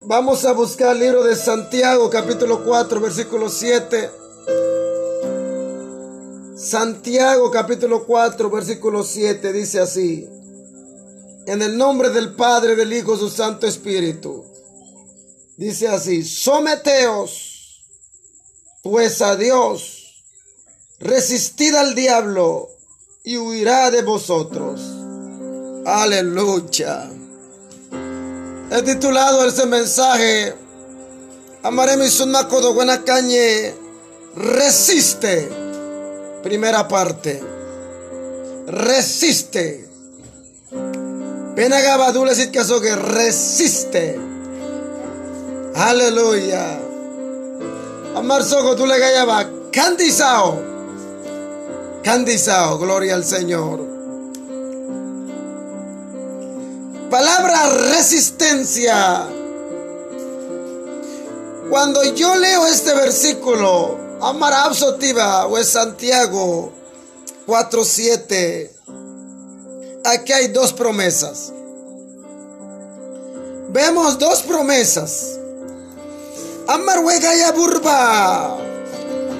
Vamos a buscar el libro de Santiago, capítulo 4, versículo 7. Santiago, capítulo 4, versículo 7, dice así. En el nombre del Padre, del Hijo, su Santo Espíritu. Dice así, someteos pues a Dios, resistid al diablo y huirá de vosotros. Aleluya. He titulado ese mensaje, Amaré mi sunaco buena cañe, resiste. Primera parte, resiste. Pena gabadula decir que que resiste. Aleluya. Amar soco tú le candizao. Candizao, gloria al Señor. Palabra resistencia. Cuando yo leo este versículo, Amar Sotiva o es Santiago 4:7, aquí hay dos promesas. Vemos dos promesas. Amar Wegaya Burba,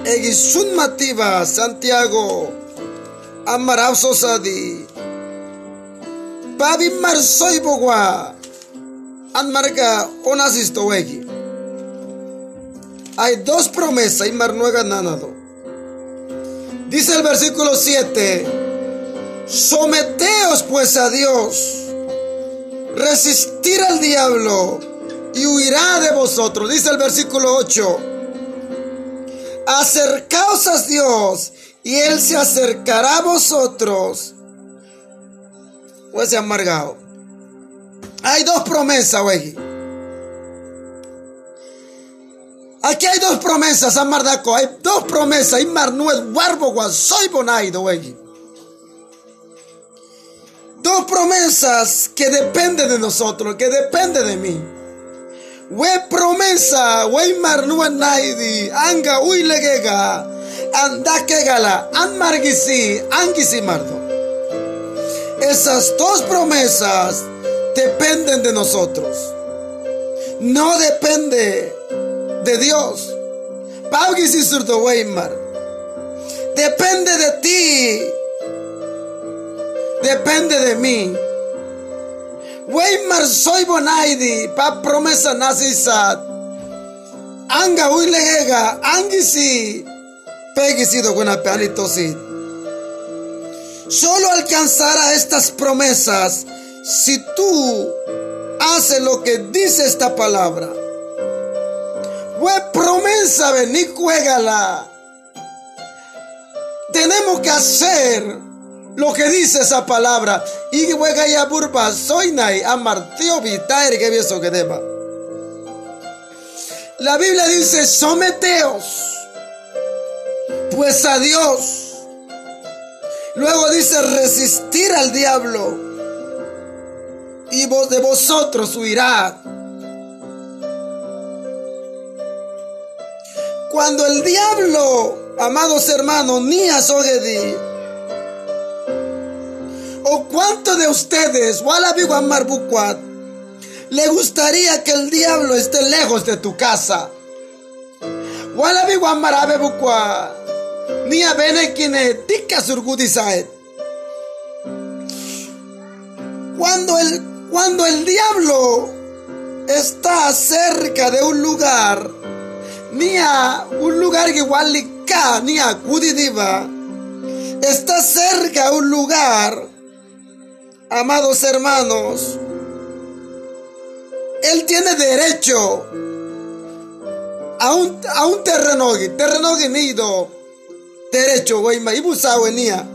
Egisun Mativa, Santiago, Amar Sosadi. Marsoy bogwa. An marga. Hay dos promesas y marnuega nanado. Dice el versículo 7. Someteos pues a Dios. Resistir al diablo y huirá de vosotros. Dice el versículo 8. Acercaos a Dios y Él se acercará a vosotros ese amargado. Hay dos promesas, güey. Aquí hay dos promesas, amardaco. Hay dos promesas. Y marnuel guarbo soy bonaido, güey. Dos promesas que dependen de nosotros, que dependen de mí. We promesa, we marnuel naidi, anga uilegega, anda que gala, an margisi, angisi mardo. Esas dos promesas dependen de nosotros. No depende de Dios. Depende de ti. Depende de mí. Weimar soy bonaidi. Pa promesa nasisat. Anga uilegega. Angisi. Pegisido buena pealitosit. Solo alcanzará estas promesas si tú haces lo que dice esta palabra. Fue promesa, vení, juégala. Tenemos que hacer lo que dice esa palabra. Y juega ya burba, soy nai, amartio vitaer que que deba. La Biblia dice, someteos pues a Dios Luego dice resistir al diablo y vos de vosotros huirá. Cuando el diablo, amados hermanos, ni a o cuánto de ustedes, le gustaría que el diablo esté lejos de tu casa. Nia bene kine tika surgudisaet. Cuando el, cuando el diablo está cerca de un lugar, nia un lugar que igual nia kudidiva, está cerca un lugar, amados hermanos, él tiene derecho a un, a un terreno, terreno nido derecho, güey, venía.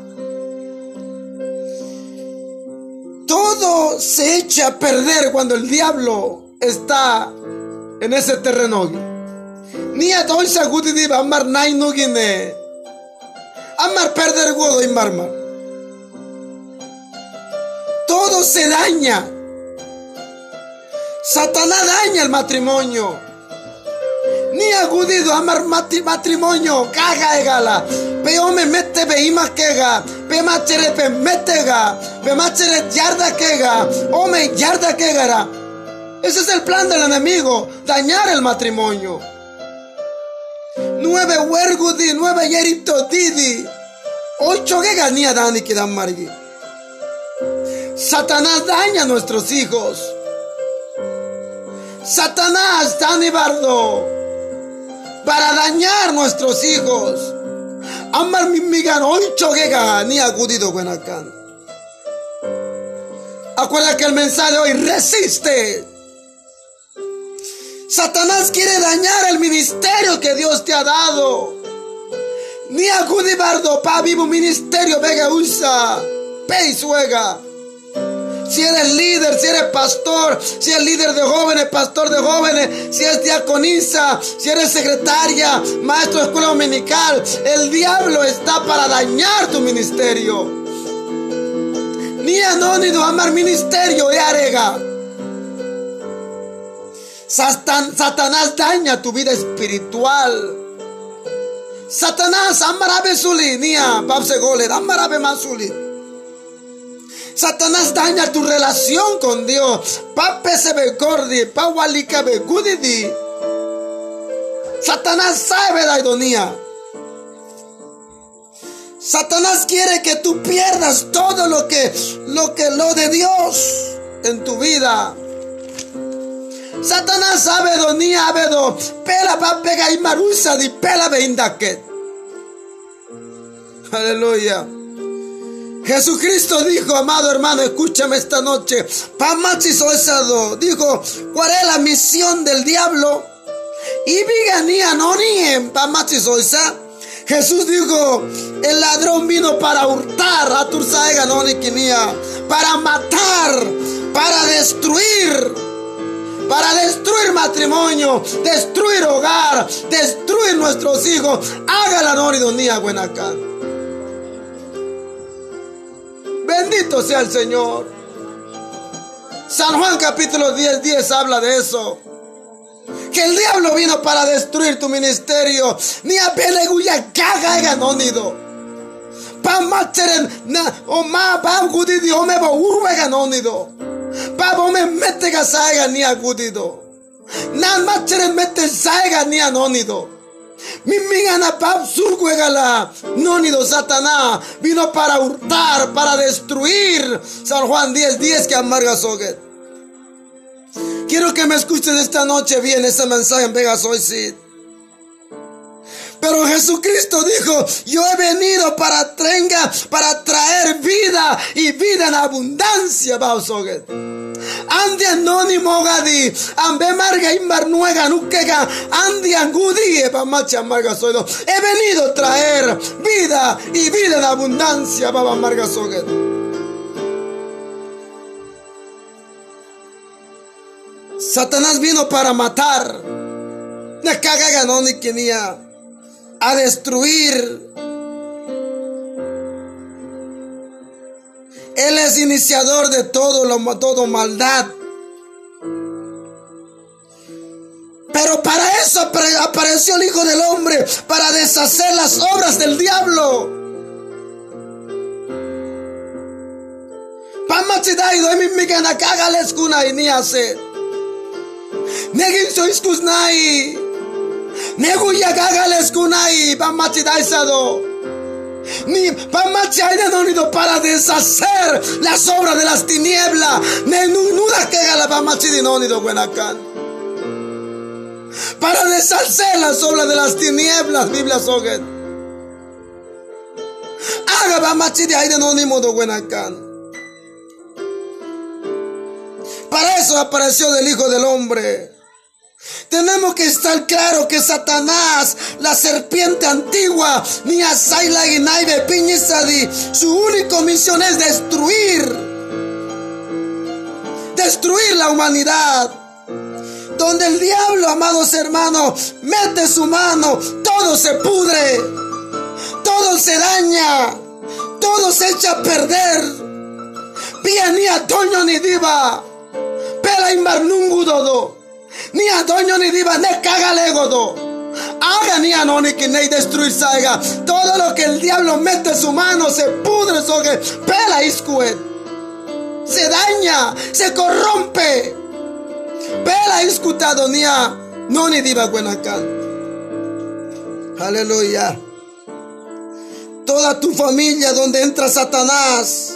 Todo se echa a perder cuando el diablo está en ese terreno. Ni a todo sagudi diva amar no gine. Amar perder godo y marma. Todo se daña. Satanás daña el matrimonio ni agudido amar matrimonio caga egala peo me mete be ima kega pe machere pe metega pe machere yarda kega o me yarda kegara Ese es el plan del enemigo, dañar el matrimonio. Nueve huergudi, nueve yerito didi. Ocho que ganía Dani que dan margui. Satanás daña a nuestros hijos. Satanás, Dani Bardo, para dañar nuestros hijos. Amar mi migan ocho que ni acudido. Acuérdate que el mensaje hoy resiste. Satanás quiere dañar el ministerio que Dios te ha dado. Ni acudibardo pa vivo ministerio vega usa. Peisuega. Si eres líder, si eres pastor, si eres líder de jóvenes, pastor de jóvenes, si eres diaconisa, si eres secretaria, maestro de escuela dominical, el diablo está para dañar tu ministerio. Ni anónimo amar ministerio y arega. Satanás daña tu vida espiritual. Satanás amarabe suli, nia, babse gole, amarabe masuli. Satanás daña tu relación con Dios. Pape se ve gordi, pawalika be gudidi. Satanás sabe la ironía. Satanás quiere que tú pierdas todo lo que lo que lo de Dios en tu vida. Satanás sabe donía abedo, pela va pega y marusa di pela que. Aleluya. Jesucristo dijo, amado hermano, escúchame esta noche. Pamachizo esado. Dijo, ¿cuál es la misión del diablo? Y viganía no ni pamachizo esa. Jesús dijo, el ladrón vino para hurtar a Tursaega no para matar, para destruir para destruir matrimonio, destruir hogar, destruir nuestros hijos. Haga la noridonía acá. Bendito sea el Señor. San Juan capítulo 10, 10 habla de eso. Que el diablo vino para destruir tu ministerio. Ni a peleguya caga ganónido. Pa macheren na o ma pa gudidi o me ba urwe ganónido. Pa bo me mete gasaiga ni a gudido. Nan macheren mete saiga ni a nonido. Mimigana pap surcuegala. Nonido Satanás vino para hurtar, para destruir. San Juan 10, 10 que amarga soget. Quiero que me escuchen esta noche bien ese mensaje en Vegas hoy sí. Pero Jesucristo dijo, yo he venido para trenga, para traer vida y vida en abundancia, Bausoget. Andi anónimo gadi, ambe marga imbar nuega nukega, andi angudi epa macha marga soido. He venido a traer vida y vida en abundancia, baba marga soget. Satanás vino para matar. Caga a destruir. Él es iniciador de todo lo todo maldad. Pero para eso apareció el Hijo del Hombre, para deshacer las obras del diablo. Pamachidaido, mi migana y ni. Negin sois kuznai. Neguya gagales kunai pamachidaisado. Ni para deshacer las obras de las tinieblas. Nenunuda que gala pamachidinonido buenacan. Para deshacer las obras de las tinieblas, Biblia soget. Haga pamachidaisado buenacan. Para eso apareció del Hijo del Hombre tenemos que estar claro que Satanás, la serpiente antigua, ni Asaila y Naive Piñizadi, su única misión es destruir. Destruir la humanidad. Donde el diablo, amados hermanos, mete su mano, todo se pudre, todo se daña, todo se echa a perder. Pia ni a Toño ni diva, pela inbarnungudodo ni doño ni diva ne caga godo. Haga ni anoni que ne destruir saiga. Todo lo que el diablo mete su mano se pudre sobre pela iscuet. Se daña, se corrompe. Pela escutado nia no ni diva buenacan. Aleluya. Toda tu familia donde entra Satanás,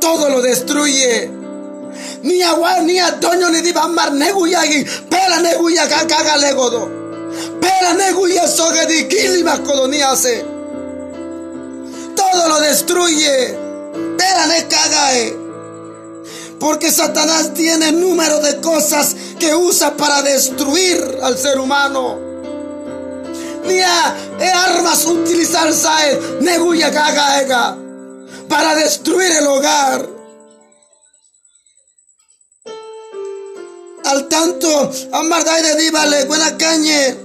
todo lo destruye. Ni agua ni a doño ni diva mar neguyagi, pela neguya caga legodo. Pela neguya soga di kilima hace. Todo lo destruye. Pela ne cagae. Porque Satanás tiene número de cosas que usa para destruir al ser humano. Ni a armas utilizar sae neguya caga para destruir el hogar. Al tanto, amardai de díbale, buena cañe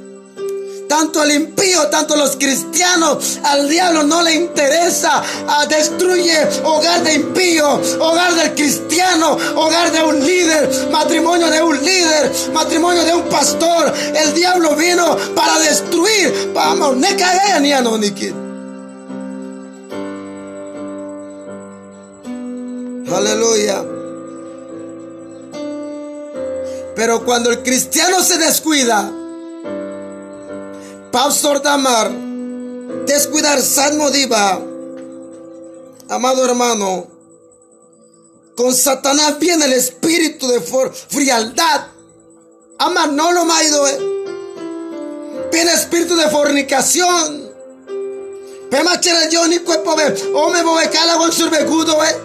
tanto el impío, tanto los cristianos, al diablo no le interesa, a destruye hogar de impío, hogar del cristiano, hogar de un líder, matrimonio de un líder, matrimonio de un pastor. El diablo vino para destruir, vamos, ne ni Aleluya. Pero cuando el cristiano se descuida, Pastor Damar, descuidar San diva, amado hermano, con Satanás viene el espíritu de frialdad. Amar no lo maido, eh. Viene espíritu de fornicación. Pema chere yo ni cuerpo ve, o me voy cala con surbegudo, eh.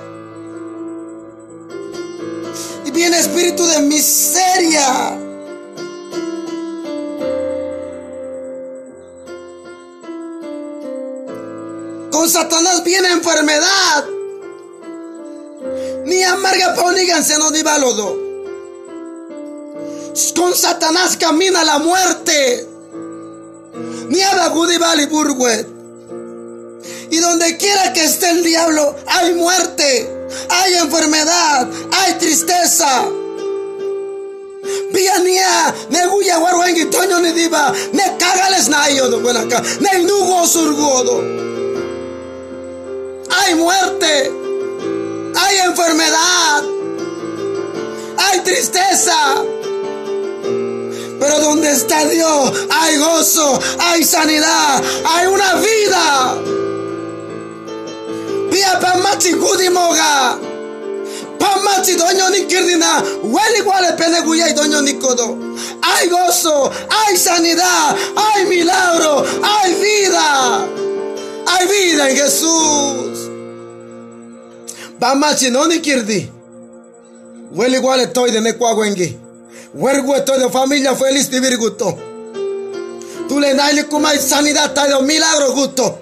Viene espíritu de miseria. Con Satanás viene enfermedad. Ni amarga se no ni balodo. Con Satanás camina la muerte. Ni abagudibali burguet. Y donde quiera que esté el diablo, hay muerte, hay enfermedad, hay tristeza. Piania, ne guya warwangi toño ni diba, ne cagales na yo do buena acá, ne nugo surgodo hay muerte, hay enfermedad, hay tristeza. Pero donde está Dios hay gozo, hay sanidad, hay una vida. Pia pamachi kudimoga. Pamachi doño ni kirdina. Huele igual pene y doño ni. Hay gozo, hay sanidad, hay milagro, hay vida. Hay vida en Jesús. Bamachi no ni kirdi. Weli igual estoy de necuagüengui. Huergo estoy de familia feliz de virguto. Tú le naile como sanidad, está milagro gusto.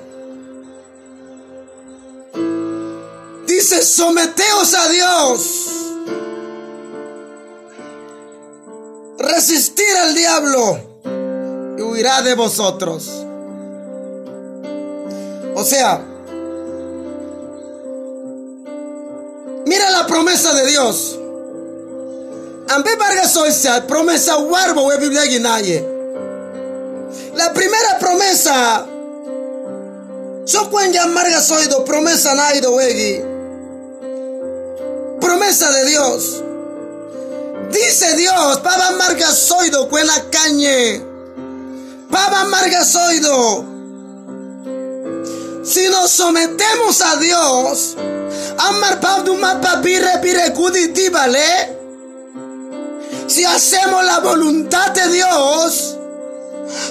Dice, someteos a Dios. Resistir al diablo y huirá de vosotros. O sea, Mira la promesa de Dios. Ambe Vargas Oisa, promesa warbo Biblia guinaye. La primera promesa. So ya marga soido promesa naido wegi. Promesa de Dios. Dice Dios, pava marga soido cuena cañe. Pava marga soido. Si nos sometemos a Dios, Amar ¿vale? Si hacemos la voluntad de Dios,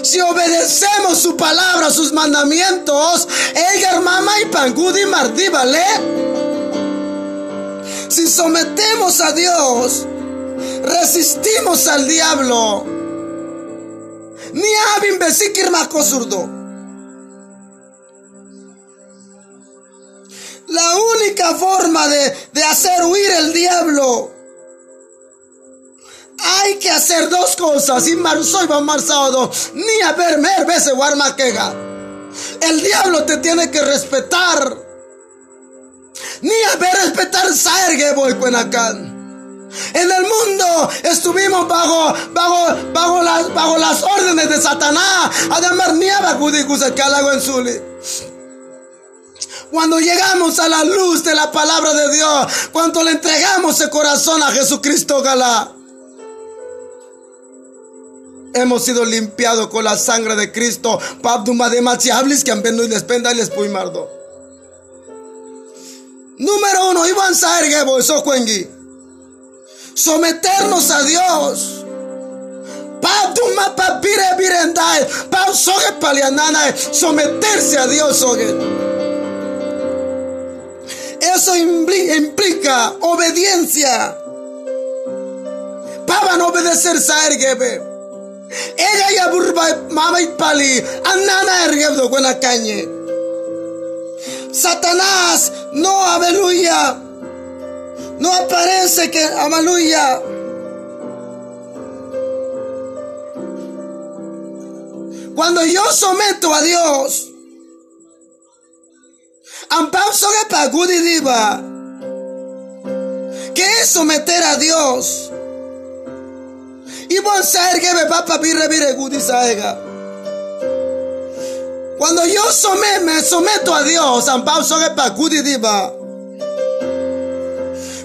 si obedecemos su palabra, sus mandamientos, Elgar Mama y Pangudi ¿vale? Si sometemos a Dios, resistimos al diablo. Ni abin besikir zurdo. La única forma de, hacer huir el diablo. Hay que hacer dos cosas. Y soy sábado. Ni a ver mer veces quega. El diablo te tiene que respetar. Ni a ver respetar voy cuenacán. En el mundo estuvimos bajo, bajo, bajo, las, bajo las órdenes de Satanás. Además, ni a que en Zuli. Cuando llegamos a la luz de la palabra de Dios, cuando le entregamos el corazón a Jesucristo Galá, hemos sido limpiados con la sangre de Cristo. Pabduma de machiablis que han venido y les penda y les. Número uno, Iván Saergebo, eso cuengui. Someternos a Dios. Pabduma papire virendai. Pab soge palianana. Someterse a Dios, soge. Eso implica obediencia. Pavan obedecer Saergebe. Ella ya burba mama y pali. Anana ergebdo buena cañe. Satanás, no, aleluya. No aparece que, aleluya. Cuando yo someto a Dios, que pagudi diva, ¿qué es someter a Dios? Y que me vire gudi saega. Cuando yo somet, me someto a Dios, que pagudi diva.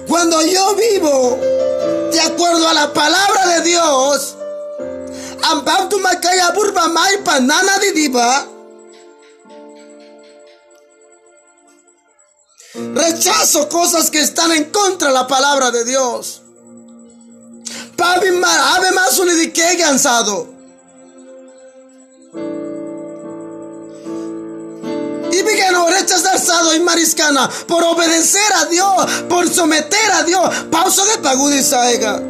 Cuando yo vivo de acuerdo a la palabra de Dios, burba mai panana. Rechazo cosas que están en contra de la palabra de Dios. Mar, ave más un cansado. No rechazar sado y mariscana por obedecer a Dios, por someter a Dios. Pausa de pagudi saega.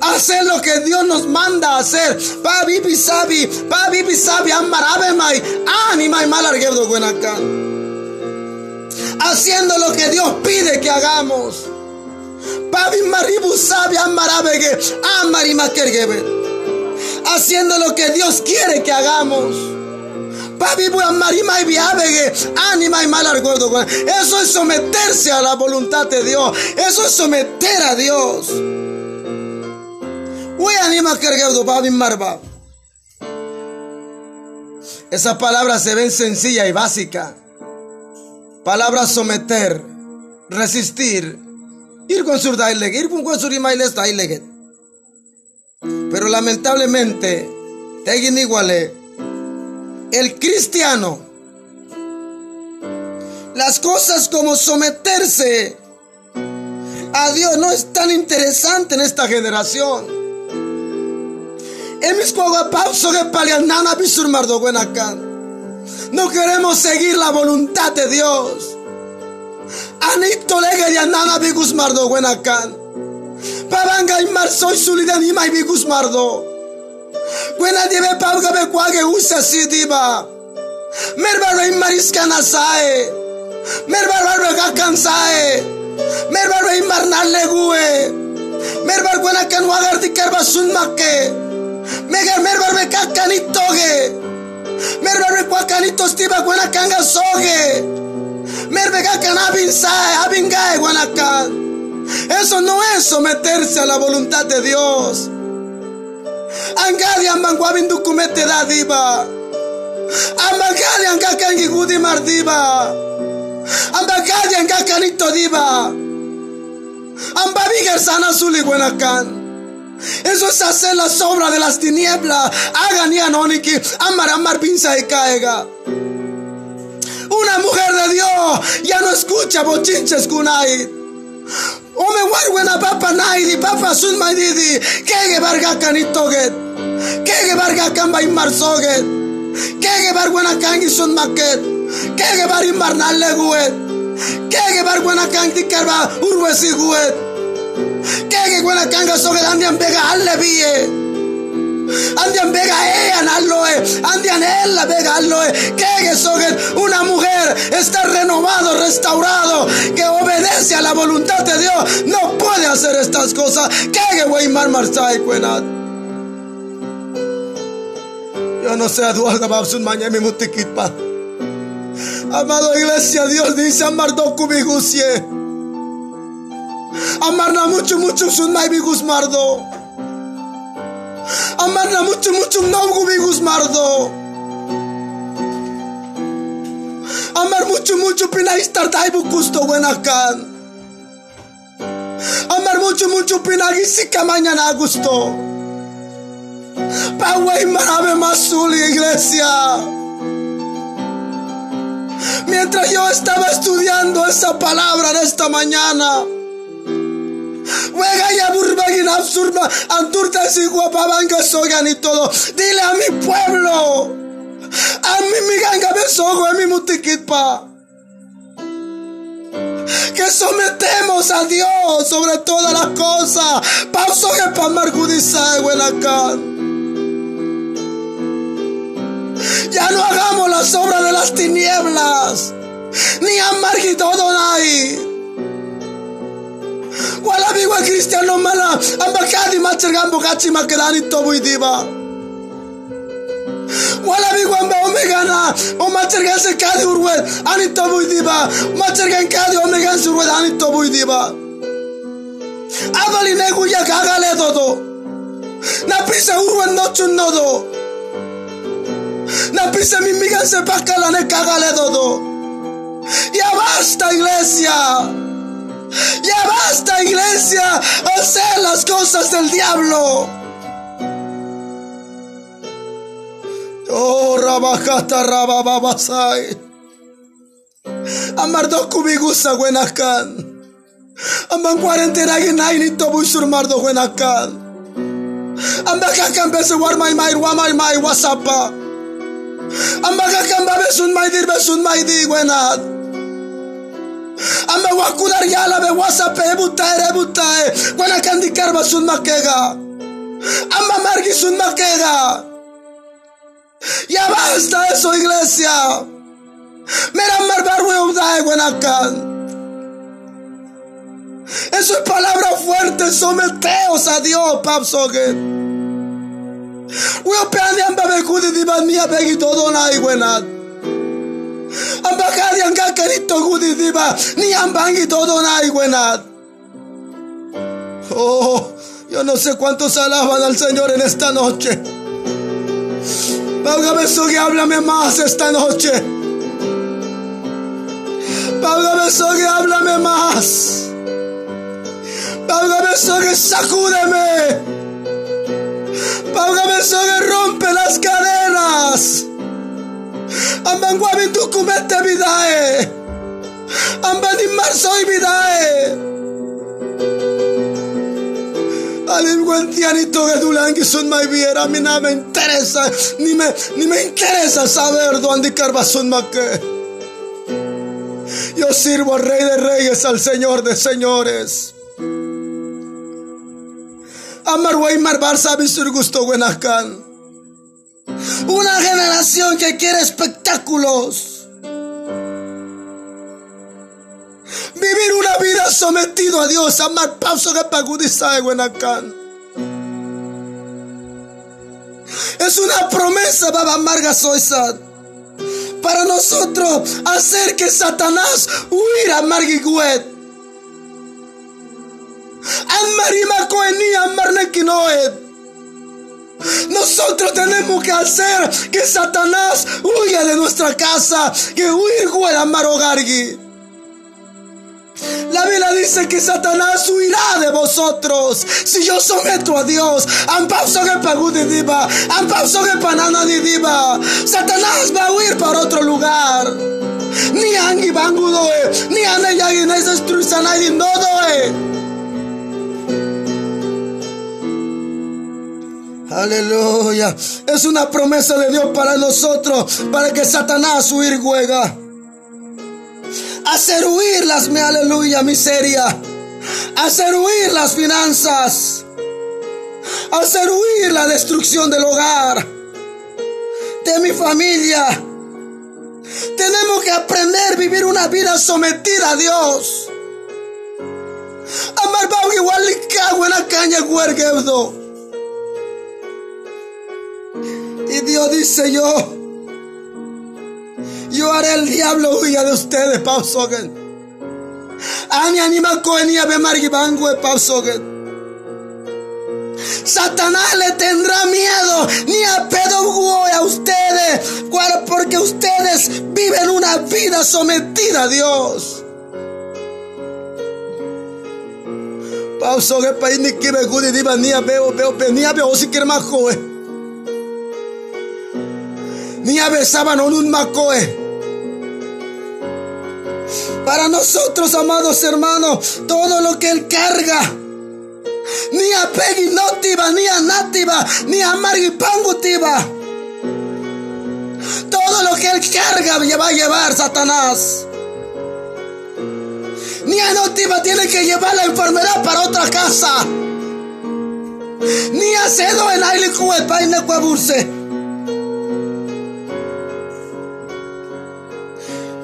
Hacer lo que Dios nos manda a hacer. Pa bibi sabi, pa bibi sabi, amar ave mai, anima y mal arguedo buenacan haciendo lo que Dios pide que hagamos. Pabi maribu sabi amarabege, amari makergebe. Haciendo lo que Dios quiere que hagamos. Pabi bu amarima y viabege, anima y mal gordo. Eso es someterse a la voluntad de Dios. Eso es someter a Dios. Uy, anima kergebe, pabi marba. Esa palabra se ve sencilla y básica. Palabra someter, resistir, ir con sur ir con sur Pero lamentablemente, tegin iguale, el cristiano, las cosas como someterse a Dios no es tan interesante en esta generación. No queremos seguir la voluntad de Dios. Anito lega ya nana bigus mardo buenakan. Pabanga y mar soy sulidan y mai bigus mardo. Buena dive pabga be kwage usa si diva. Merbarba y mariscana sae. Merbarba be cansae. Merbarba y marnar legue. Merbar buena kan wagar di karba sun makke. Megar merbar be kakanitoge. Merbe cuacanito stiva buena canga soge. Merbe abin sae, abingae guanacan. Eso no es someterse a la voluntad de Dios. Angadi ambanguabin ducumete da diva. Ambagadi angakangi gudi mardiva. Ambagadi angakanito diva. Ambabigar sana suli guanacan. Eso es hacer la sombra de las tinieblas. Hagan y anóniki. Amar, amar, pinza y caiga. Una mujer de Dios ya no escucha bochinches kunai. Ome warwe na papa na papa sun mai didi. Kege barga kanitoget kege barga kan bai marsoget kege barga na kan sun maket kege bari marnale guet. Kege barga na kan dikarba si guet. Kege guena kan soget andian bega alle bie Andian bega ella nalloe, andian ella alloe. Kege soge una mujer está renovado, restaurado, que obedece a la voluntad de Dios. No puede hacer estas cosas. Kege wey mar marsai cuenat. Yo no sé a duaga babsun mañana mutikit pa. Amado iglesia, Dios dice amardo kubigusie. Amarna mucho mucho sun mai bigus mardo. Amarna mucho mucho naugu bigus mardo. Amar mucho mucho pina istar taibu kusto buenakan. Amar mucho mucho pina gisika mañana gusto. güey, marabe mazuli, iglesia. Mientras yo estaba estudiando esa palabra de esta mañana. Ya burbagin absurda, anturta si guapabanga sogan y todo. Dile a mi pueblo. A mi miganga besogo, a mi mutikitpa que sometemos a Dios sobre todas las cosas. Pauso que para acá. Ya no hagamos las obras de las tinieblas, ni amargito donai. Wala biwa cristiano mala, ambakadi machargambo kachi makedani tobu idiba. Wala bi gwamba omegana o machergan se kadi urwed ani tobu diba machergan kadi omegan se urwed ani tobu diba adali negu ya kagale todo na pisa urwed no chunnodo na pisa mimigan se pakala ne kagale todo ya basta iglesia ya basta iglesia hacer las cosas del diablo Oh, rabajata rabababasai. Amardo kubigusa buenascan. Amban cuarentena que naini tobu surmardo buenascan. Ambaka kambese warmai mai wamai mai wasapa. Ambaka kambabe sun mai dir besun mai di buenat. Amba wakudar yala be wasape ebutae ebutae. Buena kandikarba sun makega. Amba margi sun makega. Ya basta eso, iglesia. Mira, Eso es palabra fuerte. Someteos a Dios, papsoge. Weo peani amba bekudi diba mia begi todo na iguenat. Amba kadi anga kerito gudi diba ni ambangi todo na iguenat. Oh, yo no sé cuántos alaban al Señor en esta noche. Eso que háblame más esta noche. Eso que háblame más. Eso que sacúdeme. Eso que rompe las cadenas. Ambanguabi tu comete vidae. Ambani marzo y vidae. Alinguentianito que Dulangi son mai viera, a mí me interesa, ni me, ni me interesa saber dónde son que. Yo sirvo al Rey de Reyes, al Señor de Señores. Amar Weimar Barça gusto Buenascan. Una generación que quiere espectáculos. Vivir una vida sometido a Dios. Amar pauso que pagudiza de Buenacán. Es una promesa, Baba Marga Soisad. Para nosotros hacer que Satanás huira Margiguet. Amarima Marnequinoet. Nosotros tenemos que hacer que Satanás huya de nuestra casa, que huir Guera Marogargi. La Biblia dice que Satanás huirá de vosotros si yo someto a Dios. diva. Satanás va a huir para otro lugar. Ni angi bangudoe, ni ane yagi na destruirse Aleluya. Es una promesa de Dios para nosotros, para que Satanás huir juega hacer huir las, aleluya, miseria, hacer huir las finanzas, hacer huir la destrucción del hogar, de mi familia. Tenemos que aprender a vivir una vida sometida a Dios. Amar igual cago en la caña Y Dios dice yo, yo haré el diablo huya de ustedes, Pausogen. Ani anima coenia be margibangue, Pausogen. Satanás le tendrá miedo ni a pedo a ustedes, porque ustedes viven una vida sometida a Dios. Pauso que país ni que me gudi diva ni a veo veo ni a veo si quiere más joven. Ni a besaban un macoe. Para nosotros, amados hermanos, todo lo que Él carga, ni a Peggy Notiva, ni a Nativa, ni a Pangutiva. Todo lo que Él carga va a llevar Satanás. Ni a Notiva tiene que llevar la enfermedad para otra casa. Ni a Cedo en Aile Cuepa y Necuaburse.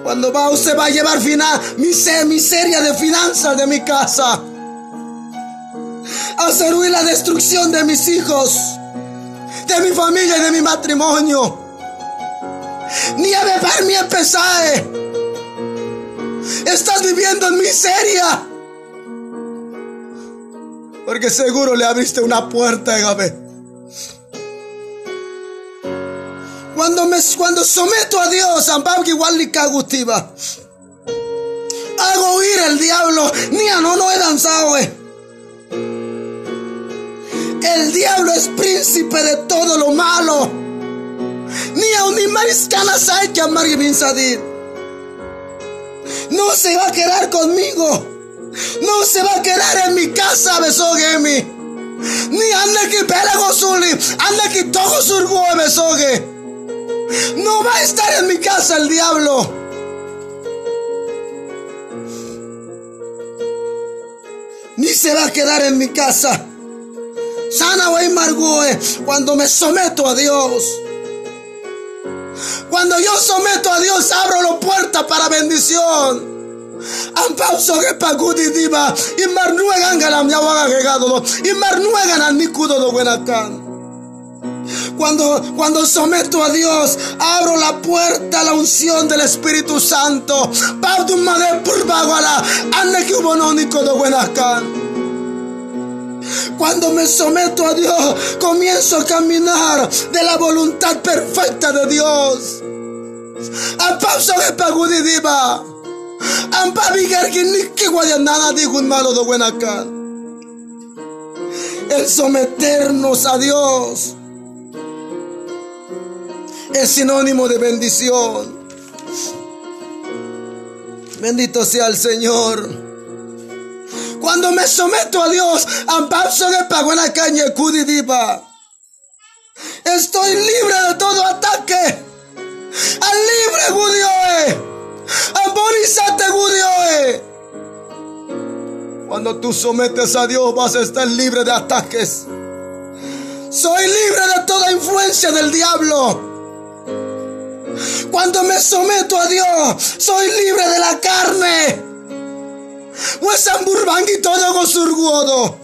Cuando va, usted va a llevar final, miseria de finanzas de mi casa. Hacer huir la destrucción de mis hijos, de mi familia y de mi matrimonio. Ni a beber mi pesae. Estás viviendo en miseria. Porque seguro le abriste una puerta, Gabe. Cuando, me, cuando someto a Dios, igual hago huir el diablo, ni a no no he danzado. Eh. El diablo es príncipe de todo lo malo. Ni a un mariscanas hay que amar sadir. No se va a quedar conmigo. No se va a quedar en mi casa, besogue Ni anda que pelago suli, anda que todo surgo besogue. No va a estar en mi casa el diablo. Ni se va a quedar en mi casa. Sana o margue cuando me someto a Dios. Cuando yo someto a Dios, abro la puerta para bendición. Ampauso que pagudi diva y marnuegan galam ya waga regado y marnuegan al nikudo do buenacan. Cuando, cuando someto a Dios, abro la puerta a la unción del Espíritu Santo. Cuando me someto a Dios, comienzo a caminar de la voluntad perfecta de Dios. El someternos a Dios es sinónimo de bendición. Bendito sea el Señor. Cuando me someto a Dios, de Estoy libre de todo ataque. Al libre Gudioe. Amborizate Gudioe. Cuando tú sometes a Dios vas a estar libre de ataques. Soy libre de toda influencia del diablo. Cuando me someto a Dios, soy libre de la carne. todo.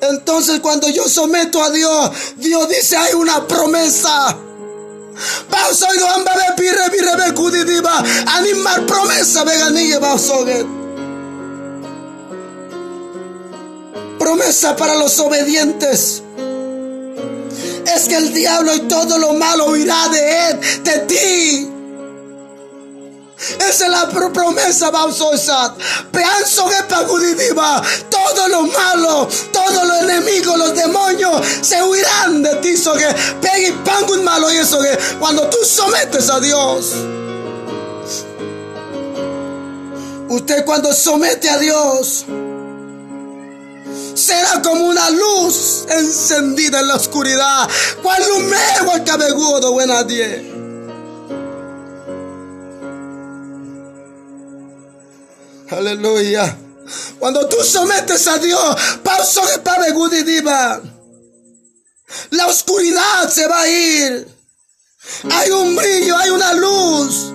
Entonces cuando yo someto a Dios, Dios dice hay una promesa. Animar promesa Promesa para los obedientes es que el diablo y todo lo malo huirá de él, de ti. Esa es la promesa, Bausosat. Peanzo que pagudidiva. Todo lo malo, todos los enemigos, los demonios se huirán de ti. So malo y eso que cuando tú sometes a Dios. Usted cuando somete a Dios será como una luz encendida en la oscuridad. Cual lumego al cabegudo, buena nadie. Aleluya. Cuando tú sometes a Dios, pauso de y diva. La oscuridad se va a ir. Hay un brillo, hay una luz.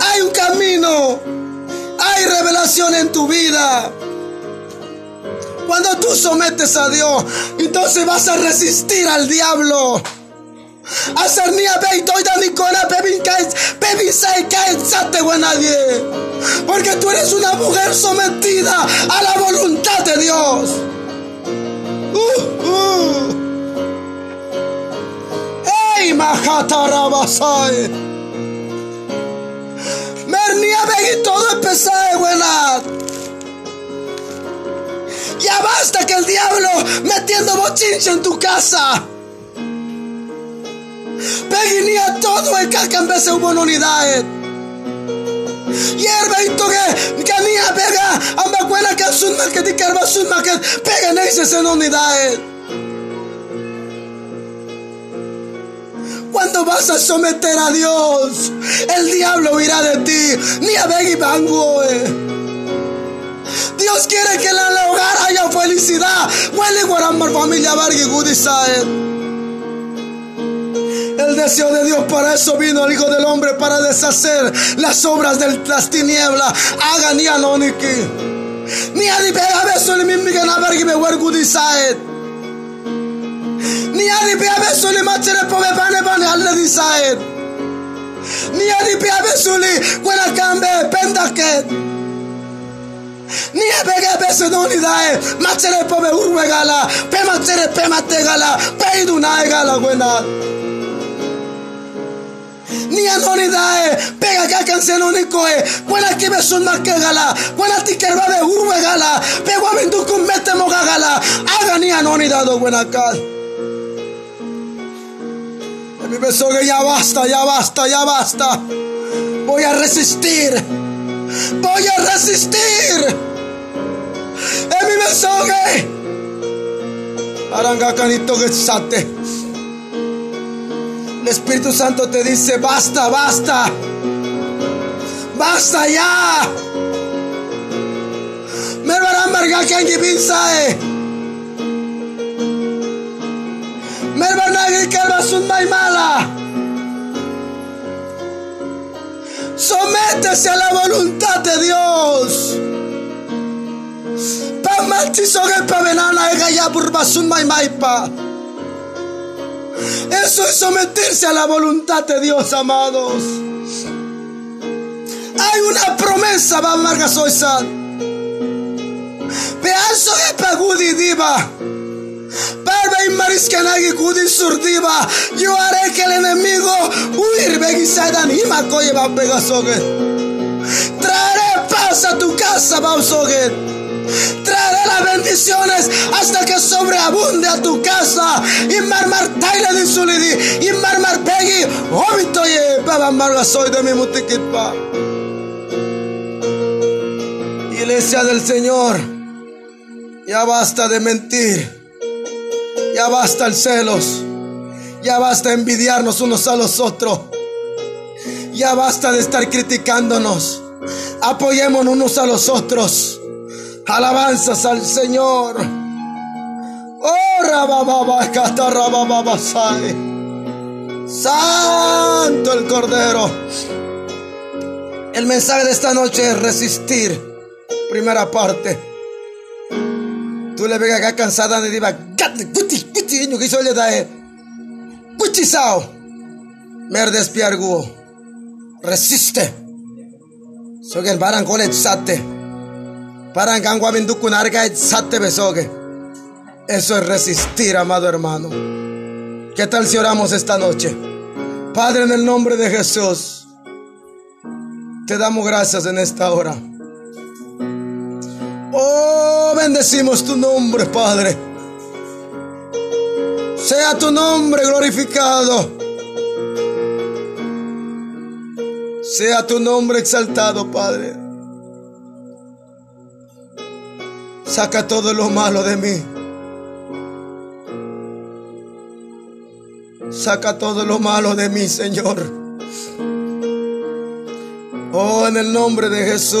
Hay un camino. Hay revelación en tu vida. Cuando tú sometes a Dios, entonces vas a resistir al diablo. Hacer ni a ni Nicola, Pebin nadie. Porque tú eres una mujer sometida a la voluntad de Dios. Uh, uh. ¡Ey, Majata Rabasai! Mernia diablo metiendo bochinche en tu casa. Peguinía todo el que en vez de hubo unidad. Hierba y toque, que mía pega, amba cuela que es un market y que es un market, pega en ese en unidad. Cuando vas a someter a Dios, el diablo irá de ti, ni a Beggy Bangoe. Dios quiere que en el hogar haya felicidad. Huele familia El deseo de Dios para eso vino el Hijo del Hombre para deshacer las obras de las tinieblas. Haga ni anoniki. Ni pega beso ni mimi gana Vargi me huergudisaet. Ni pega beso ni machere pove pane pane alle disaet. Ni pega beso ni buena cambe pendaket. Ni pega pese unidad, machere pobe urwe gala, pe machere pe mate gala, pe idunai gala buena. Ni anonidad, pega que alcance único eh, buena que me son más que gala, buena ti de urwe gala, pego a vendu con mete moga gala, haga ni anonidad do buena cal. Mi beso que ya basta, ya basta, ya basta. Voy a resistir. Voy a resistir. Emi besoge. Aranga canito que sate. El Espíritu Santo te dice, basta, basta. Basta ya. Me van a que en sae. Me Sométese a la voluntad de Dios. Eso es someterse a la voluntad de Dios, amados. Hay una promesa, va Margasoisad. Pedazo de pagudi diva. Yo haré que el enemigo. Traeré paz a tu casa. Traeré las bendiciones hasta que sobreabunde a tu casa. Y marmar taile de sulidi. Y marmar peggy. Obitoye. Baba marga soy de mi mutiquitpa. Iglesia del Señor. Ya basta de mentir. Ya basta el celos. Ya basta envidiarnos unos a los otros. Ya basta de estar criticándonos. Apoyémonos unos a los otros. Alabanzas al Señor. Oh, Santo el Cordero. El mensaje de esta noche es resistir. Primera parte. Tú le vegas acá cansada de diva. Guti, guti, que hizo le da. Guti sao. Mer despiarguo. Resiste. Soy el barangole sate. Para sate besogue. Eso es resistir, amado hermano. ¿Qué tal si oramos esta noche? Padre, en el nombre de Jesús, te damos gracias en esta hora. Oh, bendecimos tu nombre, Padre. Sea tu nombre glorificado. Sea tu nombre exaltado, Padre. Saca todo lo malo de mí. Saca todo lo malo de mí, Señor. Oh, en el nombre de Jesús.